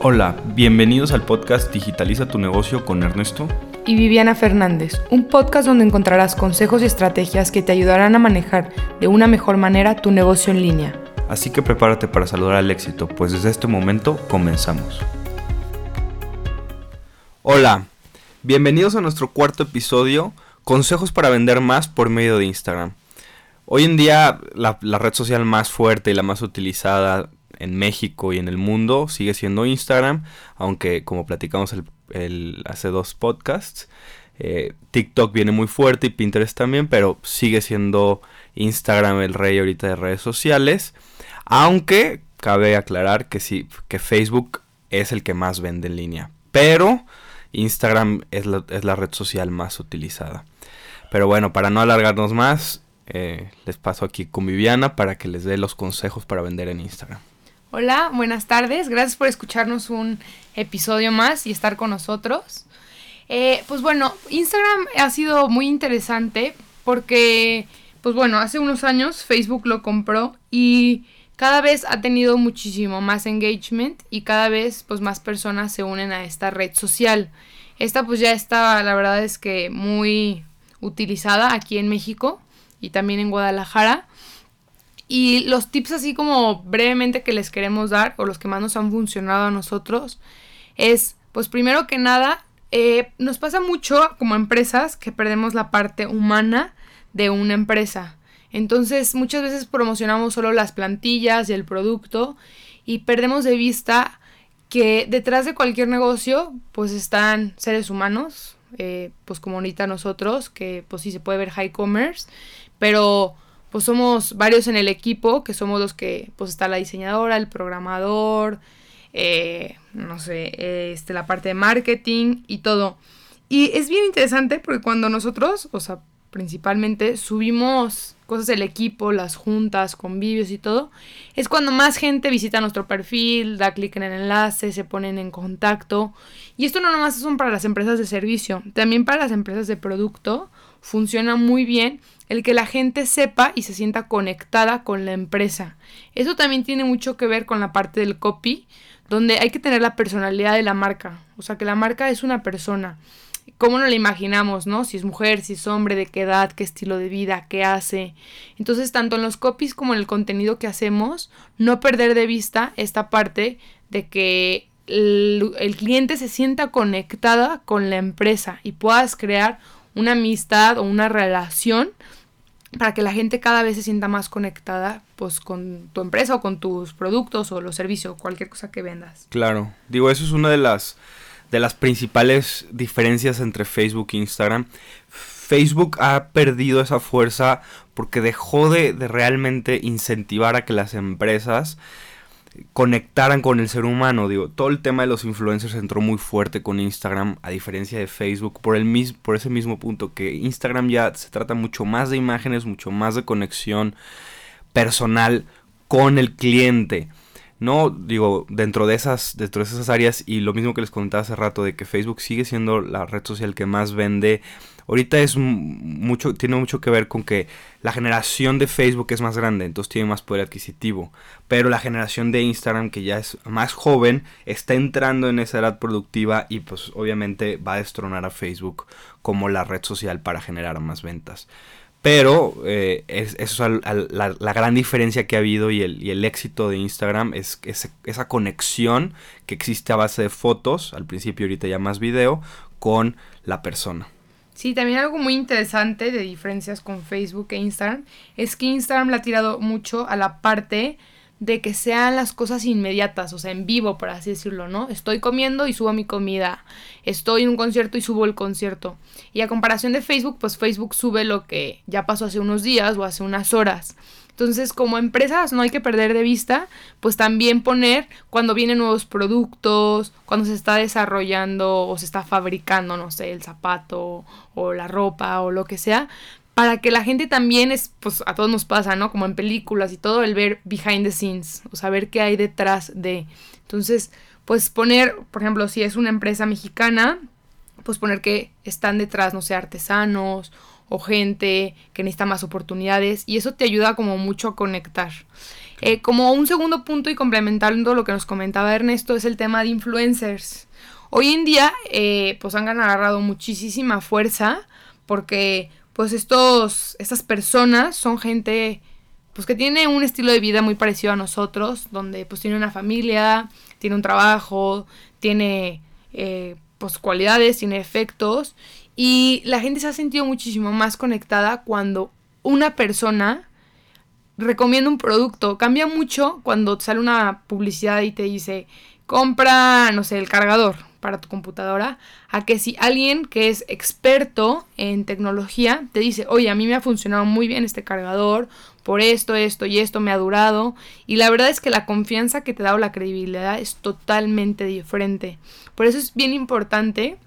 Hola, bienvenidos al podcast Digitaliza tu negocio con Ernesto y Viviana Fernández, un podcast donde encontrarás consejos y estrategias que te ayudarán a manejar de una mejor manera tu negocio en línea. Así que prepárate para saludar al éxito, pues desde este momento comenzamos. Hola, bienvenidos a nuestro cuarto episodio, Consejos para vender más por medio de Instagram. Hoy en día la, la red social más fuerte y la más utilizada en México y en el mundo sigue siendo Instagram, aunque como platicamos el, hace dos podcasts, eh, TikTok viene muy fuerte y Pinterest también, pero sigue siendo Instagram el rey ahorita de redes sociales, aunque cabe aclarar que sí, que Facebook es el que más vende en línea, pero Instagram es la, red social más utilizada. Pero bueno, para no alargarnos más, eh, les paso aquí con Viviana para que les dé los consejos para vender en Instagram. Hola, buenas tardes. Gracias por escucharnos un episodio más y estar con nosotros. Eh, pues bueno, Instagram ha sido muy interesante porque, pues bueno, hace unos años Facebook lo compró y cada vez ha tenido muchísimo más engagement y cada vez pues más personas se unen a esta red social. Esta pues ya está, la verdad es que muy utilizada aquí en México y también en Guadalajara. Y los tips así como brevemente que les queremos dar, o los que más nos han funcionado a nosotros, es, pues primero que nada, eh, nos pasa mucho como empresas que perdemos la parte humana de una empresa. Entonces muchas veces promocionamos solo las plantillas y el producto y perdemos de vista que detrás de cualquier negocio pues están seres humanos, eh, pues como ahorita nosotros, que pues sí se puede ver high commerce, pero pues somos varios en el equipo, que somos los que, pues está la diseñadora, el programador, eh, no sé, este, la parte de marketing y todo. Y es bien interesante porque cuando nosotros, o sea, principalmente subimos cosas del equipo, las juntas, convivios y todo, es cuando más gente visita nuestro perfil, da clic en el enlace, se ponen en contacto. Y esto no nomás son para las empresas de servicio, también para las empresas de producto funciona muy bien el que la gente sepa y se sienta conectada con la empresa. Eso también tiene mucho que ver con la parte del copy, donde hay que tener la personalidad de la marca. O sea, que la marca es una persona. ¿Cómo nos la imaginamos, no? Si es mujer, si es hombre, de qué edad, qué estilo de vida, qué hace. Entonces, tanto en los copies como en el contenido que hacemos, no perder de vista esta parte de que el, el cliente se sienta conectada con la empresa y puedas crear una amistad o una relación para que la gente cada vez se sienta más conectada pues con tu empresa o con tus productos o los servicios, cualquier cosa que vendas. Claro, digo, eso es una de las de las principales diferencias entre Facebook e Instagram. Facebook ha perdido esa fuerza porque dejó de, de realmente incentivar a que las empresas conectaran con el ser humano. Digo, todo el tema de los influencers entró muy fuerte con Instagram, a diferencia de Facebook, por, el por ese mismo punto, que Instagram ya se trata mucho más de imágenes, mucho más de conexión personal con el cliente. No, digo, dentro de esas, dentro de esas áreas, y lo mismo que les contaba hace rato, de que Facebook sigue siendo la red social que más vende Ahorita es mucho, tiene mucho que ver con que la generación de Facebook es más grande, entonces tiene más poder adquisitivo. Pero la generación de Instagram, que ya es más joven, está entrando en esa edad productiva y pues obviamente va a destronar a Facebook como la red social para generar más ventas. Pero eh, es, eso la, la, gran diferencia que ha habido y el, el éxito de Instagram es, es, esa conexión que existe a base de fotos, al principio ahorita ya más video, con la persona. Sí, también algo muy interesante de diferencias con Facebook e Instagram es que Instagram le ha tirado mucho a la parte de que sean las cosas inmediatas, o sea, en vivo, por así decirlo, ¿no? Estoy comiendo y subo mi comida, estoy en un concierto y subo el concierto. Y a comparación de Facebook, pues Facebook sube lo que ya pasó hace unos días o hace unas horas. Entonces, como empresas no hay que perder de vista, pues también poner cuando vienen nuevos productos, cuando se está desarrollando o se está fabricando, no sé, el zapato o la ropa o lo que sea, para que la gente también es, pues a todos nos pasa, ¿no? Como en películas y todo, el ver behind the scenes, o saber qué hay detrás de. Entonces, pues poner, por ejemplo, si es una empresa mexicana, pues poner que están detrás, no sé, artesanos o gente que necesita más oportunidades y eso te ayuda como mucho a conectar. Eh, como un segundo punto y complementando lo que nos comentaba Ernesto es el tema de influencers. Hoy en día eh, pues han agarrado muchísima fuerza porque pues estos, estas personas son gente pues que tiene un estilo de vida muy parecido a nosotros, donde pues tiene una familia, tiene un trabajo, tiene eh, pues cualidades, tiene efectos y la gente se ha sentido muchísimo más conectada cuando una persona recomienda un producto. Cambia mucho cuando sale una publicidad y te dice, compra, no sé, el cargador para tu computadora, a que si alguien que es experto en tecnología te dice, oye, a mí me ha funcionado muy bien este cargador, por esto, esto y esto me ha durado. Y la verdad es que la confianza que te da o la credibilidad es totalmente diferente. Por eso es bien importante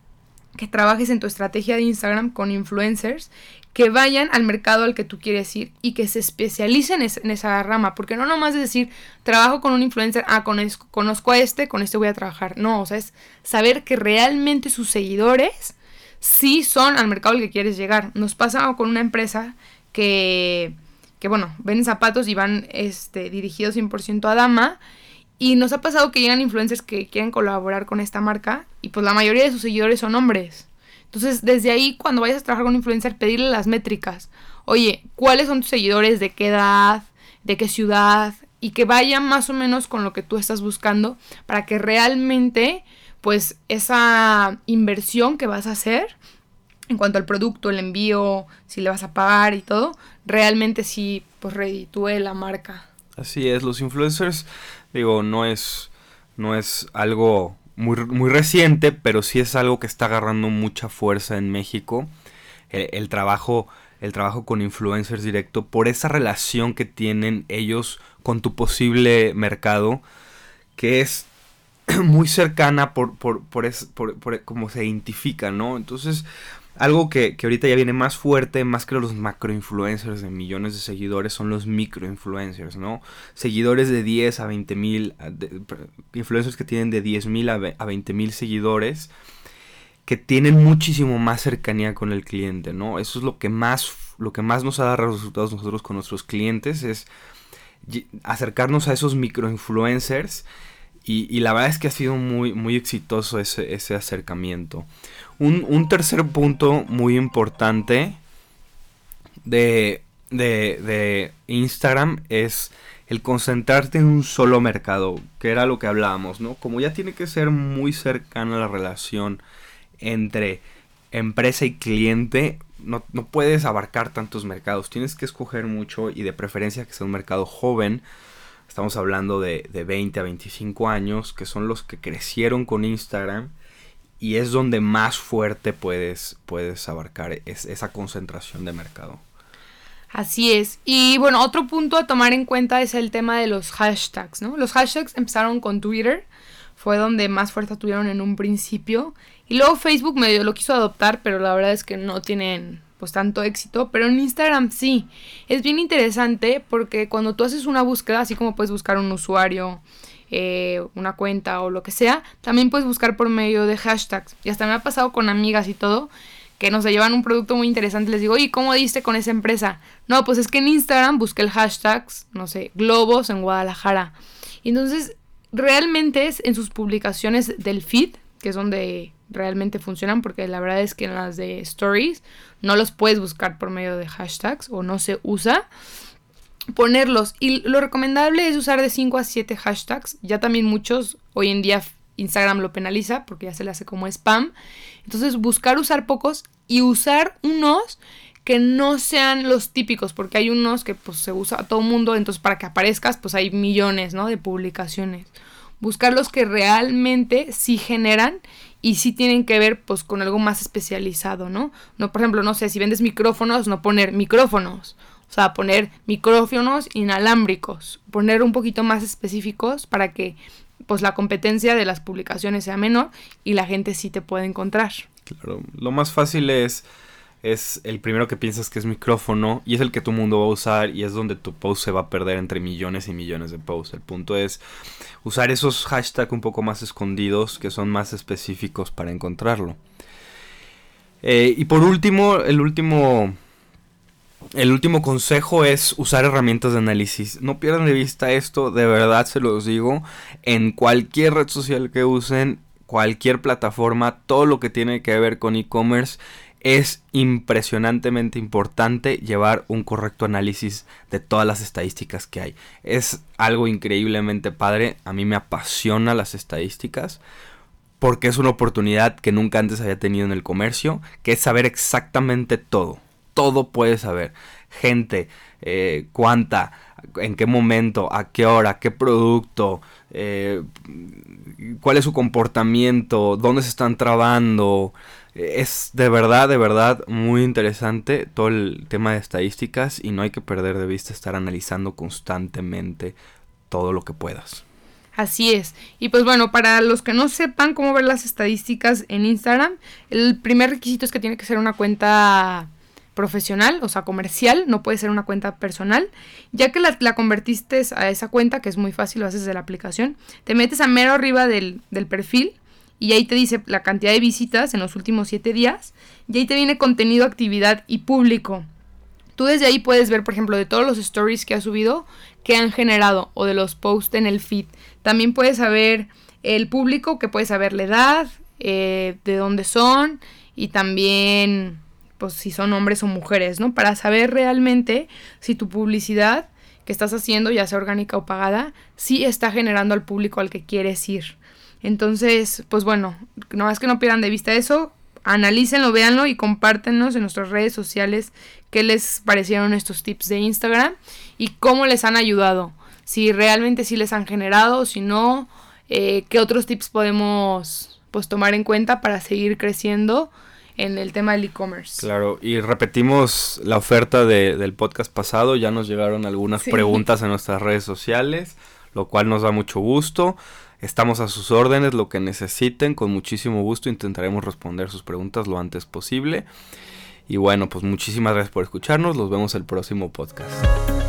que trabajes en tu estrategia de Instagram con influencers que vayan al mercado al que tú quieres ir y que se especialicen en esa rama, porque no nomás es decir, trabajo con un influencer, ah, conozco a este, con este voy a trabajar. No, o sea, es saber que realmente sus seguidores sí son al mercado al que quieres llegar. Nos pasa con una empresa que, que bueno, venden zapatos y van este, dirigidos 100% a dama y nos ha pasado que llegan influencers que quieren colaborar con esta marca y pues la mayoría de sus seguidores son hombres. Entonces, desde ahí, cuando vayas a trabajar con un influencer, pedirle las métricas. Oye, ¿cuáles son tus seguidores? ¿De qué edad? ¿De qué ciudad? Y que vayan más o menos con lo que tú estás buscando para que realmente, pues, esa inversión que vas a hacer en cuanto al producto, el envío, si le vas a pagar y todo, realmente sí, pues, reditúe la marca. Así es, los influencers Digo, no es, no es algo muy, muy reciente, pero sí es algo que está agarrando mucha fuerza en México. El, trabajo, el trabajo con influencers directo por esa relación que tienen ellos con tu posible mercado, que es muy cercana por, por, por, por, por cómo se identifica, ¿no? Entonces, algo que, ahorita ya viene más fuerte, más que los macroinfluencers de millones de seguidores, son los microinfluencers, ¿no? Seguidores de 10 a 20 mil, influencers que tienen de 10 mil a 20 mil seguidores, que tienen muchísimo más cercanía con el cliente, ¿no? Eso es lo que más, lo que más nos ha dado resultados nosotros con nuestros clientes, es acercarnos a esos microinfluencers y, la verdad es que ha sido muy, muy exitoso ese, ese acercamiento. Un, tercer punto muy importante de, de, Instagram es el concentrarte en un solo mercado, que era lo que hablábamos, ¿no? Como ya tiene que ser muy cercana la relación entre empresa y cliente, no, no, puedes abarcar tantos mercados, tienes que escoger mucho y de preferencia que sea un mercado joven. Estamos hablando de, de 20 a 25 años, que son los que crecieron con Instagram y es donde más fuerte puedes, puedes abarcar esa concentración de mercado. Así es. Y bueno, otro punto a tomar en cuenta es el tema de los hashtags, ¿no? Los hashtags empezaron con Twitter, fue donde más fuerza tuvieron en un principio. Y luego Facebook medio lo quiso adoptar, pero la verdad es que no tienen pues tanto éxito. Pero en Instagram sí. Es bien interesante porque cuando tú haces una búsqueda, así como puedes buscar un usuario, eh, una cuenta o lo que sea, también puedes buscar por medio de hashtags. Y hasta me ha pasado con amigas y todo, que nos llevan un producto muy interesante. Les digo, oye, ¿cómo diste con esa empresa? No, pues es que en Instagram busqué el hashtag, no sé, globos en Guadalajara. Y entonces, realmente es en sus publicaciones del feed, que es donde realmente funcionan, porque la verdad es que en las de stories no los puedes buscar por medio de hashtags o no se usa ponerlos. Y lo recomendable es usar de 5 a 7 hashtags. Ya también muchos, hoy en día Instagram lo penaliza porque ya se le hace como spam. Entonces buscar usar pocos y usar unos que no sean los típicos, porque hay unos que pues se usa a todo mundo, entonces para que aparezcas pues hay millones, ¿no? De publicaciones. Buscar los que realmente sí generan y sí tienen que ver pues con algo más especializado, ¿no? No, por ejemplo, no sé, si vendes micrófonos, no poner micrófonos o sea, poner micrófonos inalámbricos, poner un poquito más específicos para que pues la competencia de las publicaciones sea menor y la gente sí te pueda encontrar. Claro, lo más fácil es es el primero que piensas que es micrófono y es el que tu mundo va a usar y es donde tu post se va a perder entre millones y millones de posts. El punto es usar esos hashtags un poco más escondidos que son más específicos para encontrarlo. Eh, y por último, el último el último consejo es usar herramientas de análisis. No pierdan de vista esto, de verdad se los digo. En cualquier red social que usen, cualquier plataforma, todo lo que tiene que ver con e-commerce, es impresionantemente importante llevar un correcto análisis de todas las estadísticas que hay. Es algo increíblemente padre. A mí me apasiona las estadísticas porque es una oportunidad que nunca antes había tenido en el comercio, que es saber exactamente todo. Todo puedes saber. Gente, eh, cuánta, en qué momento, a qué hora, qué producto, eh, cuál es su comportamiento, dónde se están trabando. Es de verdad, de verdad muy interesante todo el tema de estadísticas y no hay que perder de vista estar analizando constantemente todo lo que puedas. Así es. Y pues bueno, para los que no sepan cómo ver las estadísticas en Instagram, el primer requisito es que tiene que ser una cuenta profesional, o sea, comercial, no puede ser una cuenta personal. Ya que la, convertiste a esa cuenta, que es muy fácil, lo haces de la aplicación, te metes a mero arriba del, del perfil y ahí te dice la cantidad de visitas en los últimos 7 días y ahí te viene contenido, actividad y público. Tú desde ahí puedes ver, por ejemplo, de todos los stories que has subido, que han generado o de los posts en el feed. También puedes saber el público, que puedes saber la edad, eh, de dónde son y también pues si son hombres o mujeres, ¿no? Para saber realmente si tu publicidad que estás haciendo, ya sea orgánica o pagada, sí está generando al público al que quieres ir. Entonces, pues bueno, no más que no pierdan de vista eso, analícenlo, véanlo y compártenos en nuestras redes sociales qué les parecieron estos tips de Instagram y cómo les han ayudado. Si realmente sí les han generado si no, eh, qué otros tips podemos pues tomar en cuenta para seguir creciendo en el tema del e-commerce. Claro, y repetimos la oferta del podcast pasado, ya nos llegaron algunas preguntas en nuestras redes sociales, lo cual nos da mucho gusto. Estamos a sus órdenes, lo que necesiten, con muchísimo gusto intentaremos responder sus preguntas lo antes posible. Y bueno, pues muchísimas gracias por escucharnos, los vemos el próximo podcast.